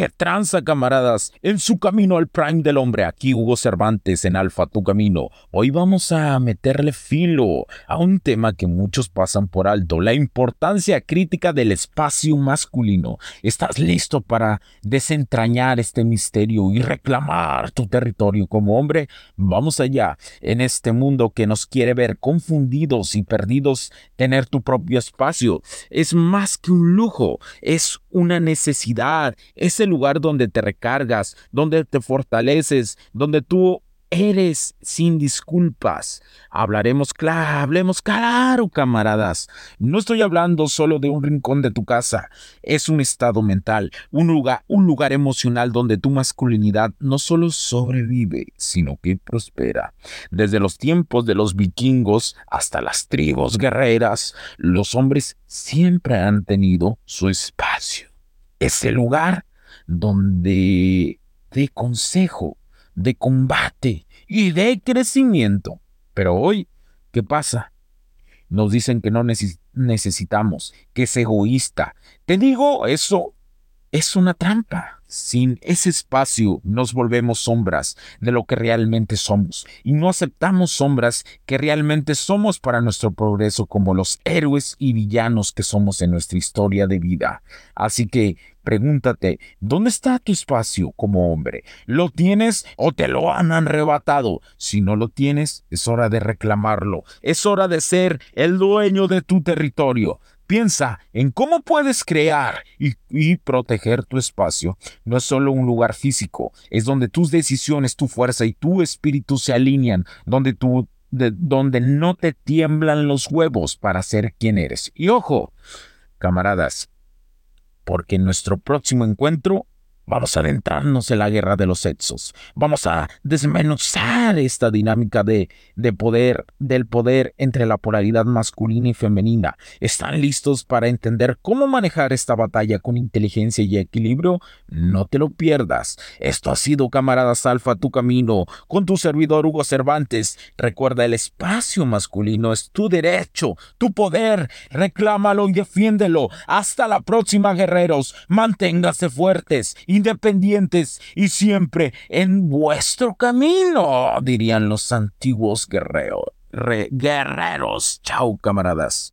¿Qué tranza, camaradas? En su camino al Prime del Hombre, aquí Hugo Cervantes en Alfa Tu Camino. Hoy vamos a meterle filo a un tema que muchos pasan por alto, la importancia crítica del espacio masculino. ¿Estás listo para desentrañar este misterio y reclamar tu territorio como hombre? Vamos allá. En este mundo que nos quiere ver confundidos y perdidos, tener tu propio espacio es más que un lujo, es una necesidad, es el lugar donde te recargas, donde te fortaleces, donde tú eres sin disculpas. Hablaremos claro, hablemos claro, camaradas. No estoy hablando solo de un rincón de tu casa. Es un estado mental, un lugar, un lugar emocional donde tu masculinidad no solo sobrevive, sino que prospera. Desde los tiempos de los vikingos hasta las tribus guerreras, los hombres siempre han tenido su espacio. Ese lugar donde de consejo, de combate y de crecimiento. Pero hoy, ¿qué pasa? Nos dicen que no necesitamos, que es egoísta. Te digo, eso es una trampa. Sin ese espacio nos volvemos sombras de lo que realmente somos y no aceptamos sombras que realmente somos para nuestro progreso como los héroes y villanos que somos en nuestra historia de vida. Así que pregúntate, ¿dónde está tu espacio como hombre? ¿Lo tienes o te lo han arrebatado? Si no lo tienes, es hora de reclamarlo. Es hora de ser el dueño de tu territorio. Piensa en cómo puedes crear y, proteger tu espacio. No es solo un lugar físico, es donde tus decisiones, tu fuerza y tu espíritu se alinean, donde, donde no te tiemblan los huevos para ser quien eres. Y ojo, camaradas, porque en nuestro próximo encuentro Vamos a adentrarnos en la guerra de los sexos. Vamos a desmenuzar esta dinámica de, de poder, del poder entre la polaridad masculina y femenina. ¿Están listos para entender cómo manejar esta batalla con inteligencia y equilibrio? No te lo pierdas. Esto ha sido Camaradas Alfa, tu camino, con tu servidor Hugo Cervantes. Recuerda, el espacio masculino es tu derecho, tu poder. Reclámalo y defiéndelo. Hasta la próxima, guerreros. Manténgase fuertes y independientes y siempre en vuestro camino, dirían los antiguos guerreros. guerreros. Chao, camaradas.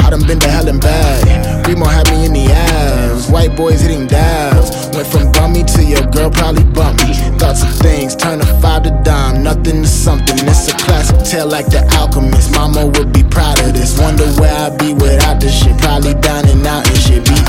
I done been to hell and back. Remo had me in the ass. White boys hitting dabs. Went from bummy to your girl probably bump me. Thoughts of things turn a five to dime. Nothing to something. It's a classic tale like the alchemist. Mama would be proud of this. Wonder where I'd be without this shit. Probably down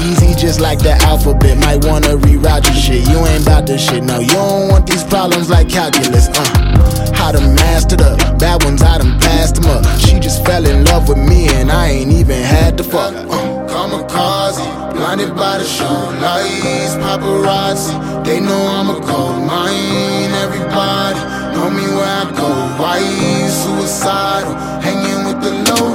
easy just like the alphabet. Might wanna reroute your shit. You ain't about this shit, no. You don't want these problems like calculus, uh. How to master the bad ones, I done passed them up. She just fell in love with me, and I ain't even had to fuck. Uh, kamikaze, blinded by the show lights, paparazzi. They know I'm a gold mine. Everybody know me where I go. Why suicidal? Hanging with the low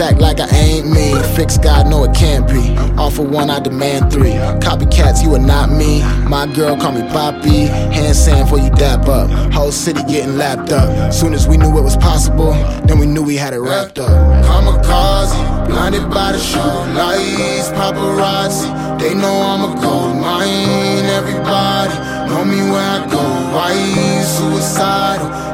Act like I ain't me. Fix God, no it can't be. Offer one, I demand three. Copycats, you are not me. My girl call me Poppy. Hand sand for you dap up. Whole city getting lapped up. Soon as we knew it was possible, then we knew we had it wrapped up. Kamikaze, blinded by the show lights, paparazzi. They know I'm a gold mine. Everybody know me where I go. Why suicidal?